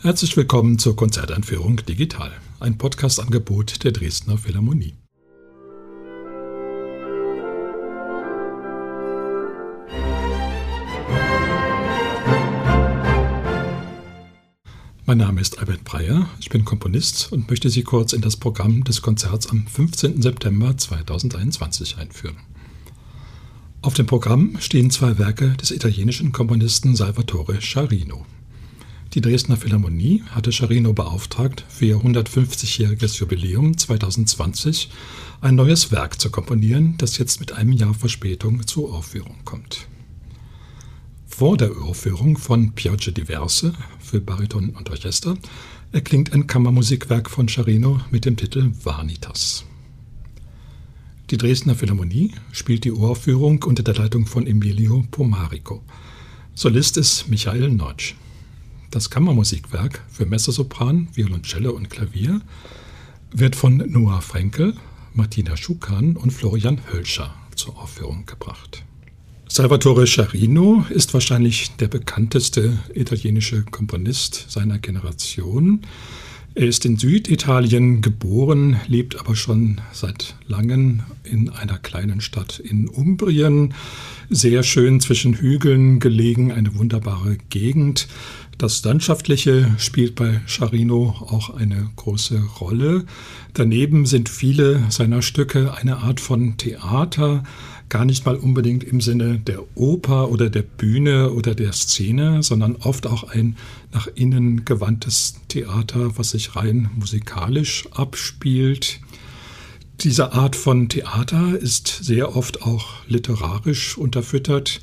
Herzlich willkommen zur Konzerteinführung Digital, ein Podcast-Angebot der Dresdner Philharmonie. Mein Name ist Albert Breyer, ich bin Komponist und möchte Sie kurz in das Programm des Konzerts am 15. September 2021 einführen. Auf dem Programm stehen zwei Werke des italienischen Komponisten Salvatore Scharino. Die Dresdner Philharmonie hatte Scharino beauftragt, für ihr 150-jähriges Jubiläum 2020 ein neues Werk zu komponieren, das jetzt mit einem Jahr Verspätung zur Aufführung kommt. Vor der Uraufführung von Piogge Diverse für Bariton und Orchester erklingt ein Kammermusikwerk von Scharino mit dem Titel Vanitas. Die Dresdner Philharmonie spielt die Uraufführung unter der Leitung von Emilio Pomarico. Solist ist Michael Notch. Das Kammermusikwerk für Messosopran, Violoncello und Klavier wird von Noah Frenkel, Martina Schukan und Florian Hölscher zur Aufführung gebracht. Salvatore Scharino ist wahrscheinlich der bekannteste italienische Komponist seiner Generation. Er ist in Süditalien geboren, lebt aber schon seit langem in einer kleinen Stadt in Umbrien. Sehr schön zwischen Hügeln gelegen, eine wunderbare Gegend. Das Landschaftliche spielt bei Charino auch eine große Rolle. Daneben sind viele seiner Stücke eine Art von Theater, gar nicht mal unbedingt im Sinne der Oper oder der Bühne oder der Szene, sondern oft auch ein nach innen gewandtes Theater, was sich rein musikalisch abspielt. Diese Art von Theater ist sehr oft auch literarisch unterfüttert.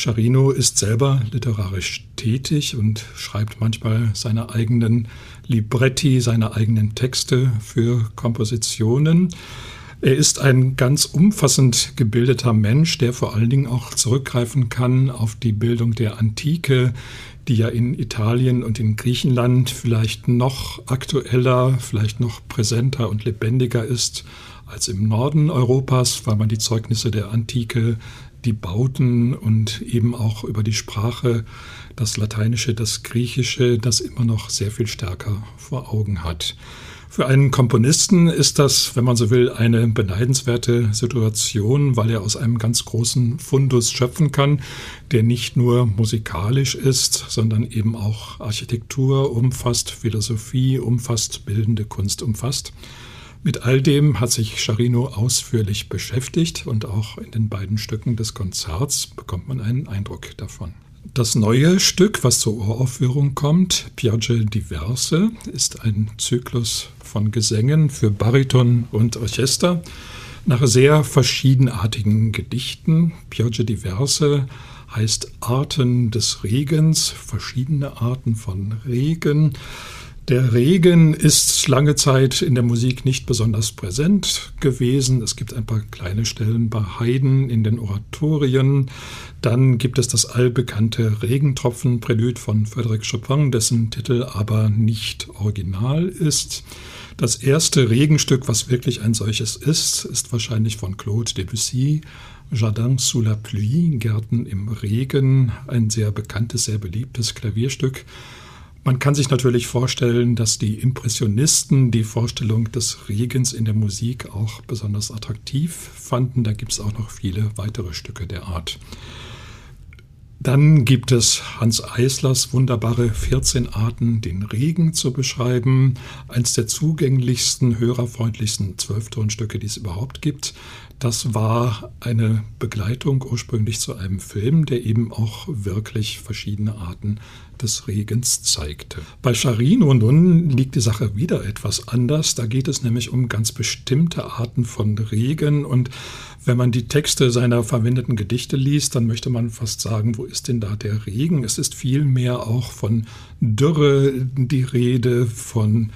Charino ist selber literarisch tätig und schreibt manchmal seine eigenen Libretti, seine eigenen Texte für Kompositionen. Er ist ein ganz umfassend gebildeter Mensch, der vor allen Dingen auch zurückgreifen kann auf die Bildung der Antike, die ja in Italien und in Griechenland vielleicht noch aktueller, vielleicht noch präsenter und lebendiger ist als im Norden Europas, weil man die Zeugnisse der Antike die Bauten und eben auch über die Sprache, das Lateinische, das Griechische, das immer noch sehr viel stärker vor Augen hat. Für einen Komponisten ist das, wenn man so will, eine beneidenswerte Situation, weil er aus einem ganz großen Fundus schöpfen kann, der nicht nur musikalisch ist, sondern eben auch Architektur umfasst, Philosophie umfasst, bildende Kunst umfasst. Mit all dem hat sich Charino ausführlich beschäftigt und auch in den beiden Stücken des Konzerts bekommt man einen Eindruck davon. Das neue Stück, was zur Uraufführung kommt, Piagge Diverse, ist ein Zyklus von Gesängen für Bariton und Orchester nach sehr verschiedenartigen Gedichten. Piagge Diverse heißt Arten des Regens, verschiedene Arten von Regen. Der Regen ist lange Zeit in der Musik nicht besonders präsent gewesen. Es gibt ein paar kleine Stellen bei Haydn in den Oratorien. Dann gibt es das allbekannte Regentropfen-Prälude von Frédéric Chopin, dessen Titel aber nicht original ist. Das erste Regenstück, was wirklich ein solches ist, ist wahrscheinlich von Claude Debussy, Jardin sous la pluie, Gärten im Regen, ein sehr bekanntes, sehr beliebtes Klavierstück. Man kann sich natürlich vorstellen, dass die Impressionisten die Vorstellung des Regens in der Musik auch besonders attraktiv fanden. Da gibt es auch noch viele weitere Stücke der Art. Dann gibt es Hans Eislers wunderbare 14 Arten, den Regen zu beschreiben. Eins der zugänglichsten, hörerfreundlichsten Zwölftonstücke, die es überhaupt gibt. Das war eine Begleitung ursprünglich zu einem Film, der eben auch wirklich verschiedene Arten des Regens zeigte. Bei Charino nun liegt die Sache wieder etwas anders. Da geht es nämlich um ganz bestimmte Arten von Regen und wenn man die Texte seiner verwendeten Gedichte liest, dann möchte man fast sagen, wo ist denn da der Regen? Es ist vielmehr auch von Dürre die Rede, von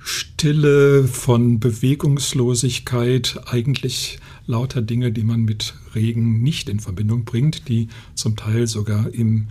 Stille, von Bewegungslosigkeit, eigentlich lauter Dinge, die man mit Regen nicht in Verbindung bringt, die zum Teil sogar im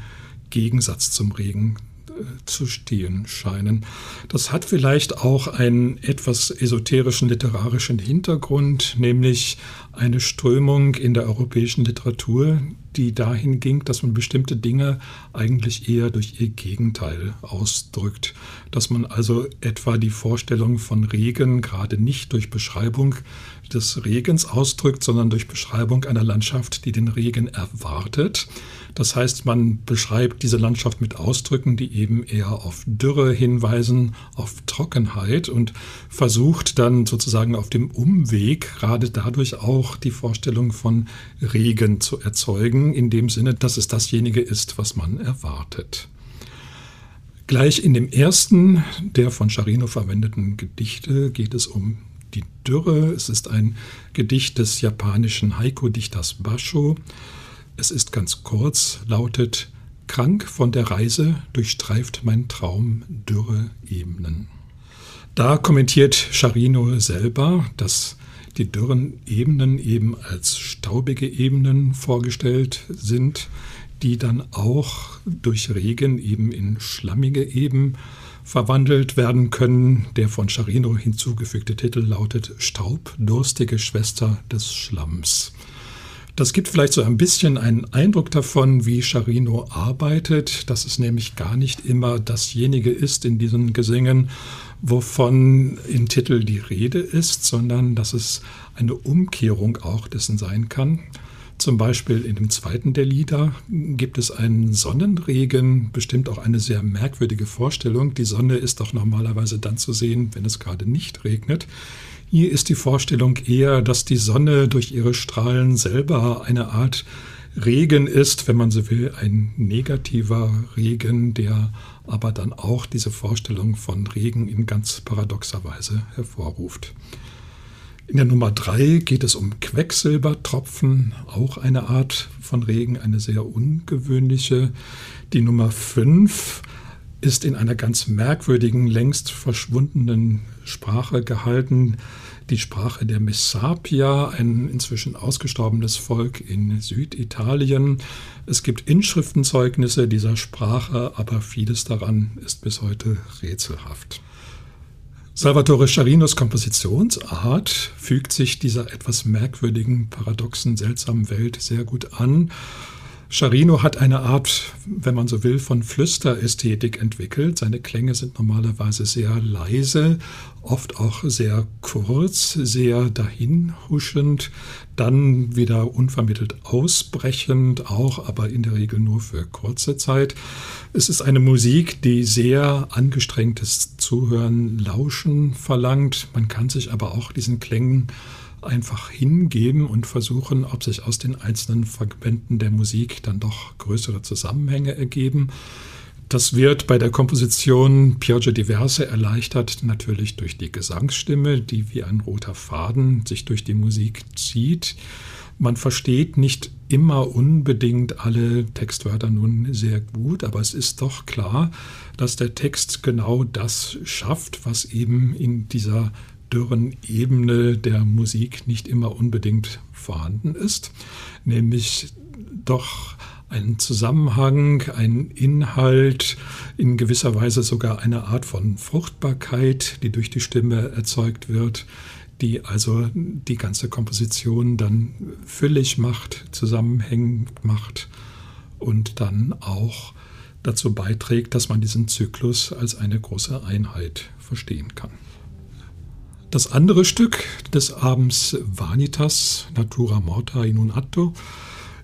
Gegensatz zum Regen äh, zu stehen scheinen. Das hat vielleicht auch einen etwas esoterischen literarischen Hintergrund, nämlich eine Strömung in der europäischen Literatur, die dahin ging, dass man bestimmte Dinge eigentlich eher durch ihr Gegenteil ausdrückt. Dass man also etwa die Vorstellung von Regen gerade nicht durch Beschreibung des Regens ausdrückt, sondern durch Beschreibung einer Landschaft, die den Regen erwartet. Das heißt, man beschreibt diese Landschaft mit Ausdrücken, die eben eher auf Dürre hinweisen, auf Trockenheit und versucht dann sozusagen auf dem Umweg gerade dadurch auch die Vorstellung von Regen zu erzeugen, in dem Sinne, dass es dasjenige ist, was man erwartet. Gleich in dem ersten der von Charino verwendeten Gedichte geht es um die Dürre. Es ist ein Gedicht des japanischen Haiku-Dichters Basho. Es ist ganz kurz, lautet Krank von der Reise durchstreift mein Traum dürre Ebenen. Da kommentiert Charino selber, dass die dürren Ebenen eben als staubige Ebenen vorgestellt sind, die dann auch durch Regen eben in schlammige Eben verwandelt werden können. Der von Charino hinzugefügte Titel lautet Staubdurstige Schwester des Schlamms. Das gibt vielleicht so ein bisschen einen Eindruck davon, wie Charino arbeitet, dass es nämlich gar nicht immer dasjenige ist in diesen Gesängen, wovon im Titel die Rede ist, sondern dass es eine Umkehrung auch dessen sein kann. Zum Beispiel in dem zweiten der Lieder gibt es einen Sonnenregen, bestimmt auch eine sehr merkwürdige Vorstellung. Die Sonne ist doch normalerweise dann zu sehen, wenn es gerade nicht regnet. Hier ist die Vorstellung eher, dass die Sonne durch ihre Strahlen selber eine Art Regen ist, wenn man so will, ein negativer Regen, der aber dann auch diese Vorstellung von Regen in ganz paradoxer Weise hervorruft. In der Nummer drei geht es um Quecksilbertropfen, auch eine Art von Regen, eine sehr ungewöhnliche. Die Nummer fünf ist in einer ganz merkwürdigen, längst verschwundenen Sprache gehalten. Die Sprache der Messapia, ein inzwischen ausgestorbenes Volk in Süditalien. Es gibt Inschriftenzeugnisse dieser Sprache, aber vieles daran ist bis heute rätselhaft. Salvatore Charinos Kompositionsart fügt sich dieser etwas merkwürdigen, paradoxen, seltsamen Welt sehr gut an. Charino hat eine Art, wenn man so will, von Flüsterästhetik entwickelt. Seine Klänge sind normalerweise sehr leise, oft auch sehr kurz, sehr dahinhuschend, dann wieder unvermittelt ausbrechend, auch aber in der Regel nur für kurze Zeit. Es ist eine Musik, die sehr angestrengtes Zuhören, Lauschen verlangt. Man kann sich aber auch diesen Klängen einfach hingeben und versuchen, ob sich aus den einzelnen Fragmenten der Musik dann doch größere Zusammenhänge ergeben. Das wird bei der Komposition Pioggia Diverse erleichtert, natürlich durch die Gesangsstimme, die wie ein roter Faden sich durch die Musik zieht. Man versteht nicht immer unbedingt alle Textwörter nun sehr gut, aber es ist doch klar, dass der Text genau das schafft, was eben in dieser dürren Ebene der Musik nicht immer unbedingt vorhanden ist, nämlich doch ein Zusammenhang, ein Inhalt, in gewisser Weise sogar eine Art von Fruchtbarkeit, die durch die Stimme erzeugt wird, die also die ganze Komposition dann füllig macht, zusammenhängend macht und dann auch dazu beiträgt, dass man diesen Zyklus als eine große Einheit verstehen kann. Das andere Stück des Abends Vanitas, Natura Morta in un atto,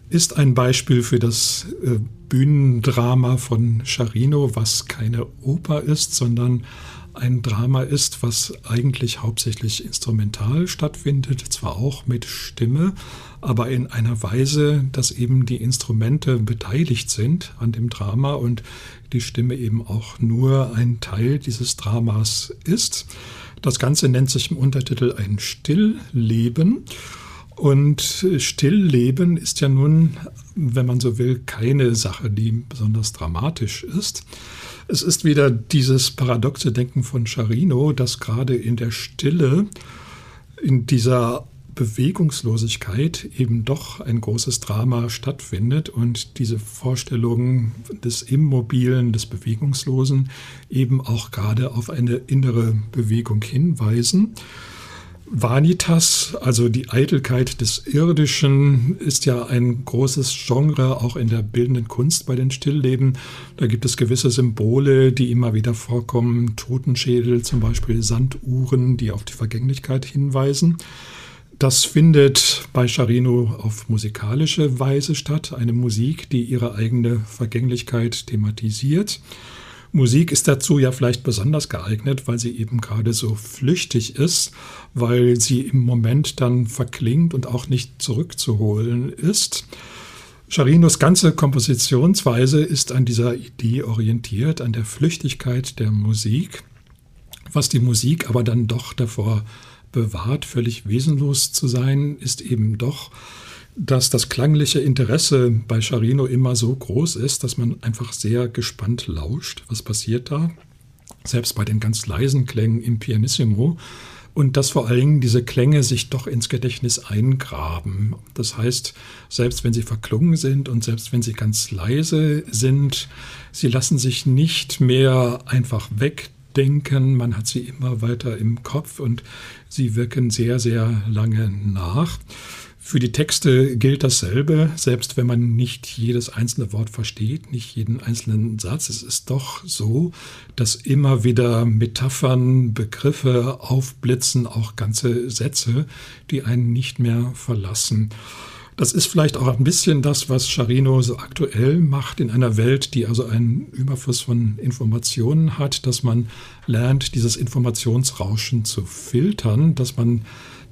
ist ein Beispiel für das äh, Bühnendrama von Charino, was keine Oper ist, sondern ein Drama ist, was eigentlich hauptsächlich instrumental stattfindet, zwar auch mit Stimme, aber in einer Weise, dass eben die Instrumente beteiligt sind an dem Drama und die Stimme eben auch nur ein Teil dieses Dramas ist. Das Ganze nennt sich im Untertitel ein Stillleben. Und Stillleben ist ja nun, wenn man so will, keine Sache, die besonders dramatisch ist. Es ist wieder dieses paradoxe Denken von Charino, dass gerade in der Stille, in dieser Bewegungslosigkeit eben doch ein großes Drama stattfindet und diese Vorstellungen des Immobilen, des Bewegungslosen eben auch gerade auf eine innere Bewegung hinweisen. Vanitas, also die Eitelkeit des Irdischen, ist ja ein großes Genre auch in der bildenden Kunst bei den Stillleben. Da gibt es gewisse Symbole, die immer wieder vorkommen. Totenschädel, zum Beispiel Sanduhren, die auf die Vergänglichkeit hinweisen. Das findet bei Charino auf musikalische Weise statt, eine Musik, die ihre eigene Vergänglichkeit thematisiert. Musik ist dazu ja vielleicht besonders geeignet, weil sie eben gerade so flüchtig ist, weil sie im Moment dann verklingt und auch nicht zurückzuholen ist. Charinos ganze Kompositionsweise ist an dieser Idee orientiert, an der Flüchtigkeit der Musik, was die Musik aber dann doch davor bewahrt, völlig wesenlos zu sein, ist eben doch dass das klangliche Interesse bei Charino immer so groß ist, dass man einfach sehr gespannt lauscht, was passiert da. Selbst bei den ganz leisen Klängen im Pianissimo. Und dass vor allen Dingen diese Klänge sich doch ins Gedächtnis eingraben. Das heißt, selbst wenn sie verklungen sind und selbst wenn sie ganz leise sind, sie lassen sich nicht mehr einfach wegdenken. Man hat sie immer weiter im Kopf und sie wirken sehr, sehr lange nach. Für die Texte gilt dasselbe, selbst wenn man nicht jedes einzelne Wort versteht, nicht jeden einzelnen Satz. Es ist doch so, dass immer wieder Metaphern, Begriffe aufblitzen, auch ganze Sätze, die einen nicht mehr verlassen. Das ist vielleicht auch ein bisschen das, was Charino so aktuell macht in einer Welt, die also einen Überfluss von Informationen hat, dass man lernt, dieses Informationsrauschen zu filtern, dass man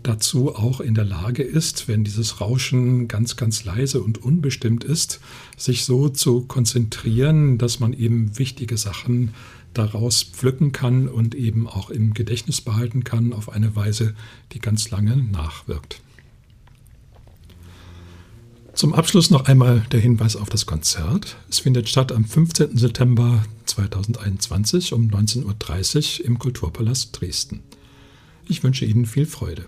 dazu auch in der Lage ist, wenn dieses Rauschen ganz, ganz leise und unbestimmt ist, sich so zu konzentrieren, dass man eben wichtige Sachen daraus pflücken kann und eben auch im Gedächtnis behalten kann auf eine Weise, die ganz lange nachwirkt. Zum Abschluss noch einmal der Hinweis auf das Konzert. Es findet statt am 15. September 2021 um 19.30 Uhr im Kulturpalast Dresden. Ich wünsche Ihnen viel Freude.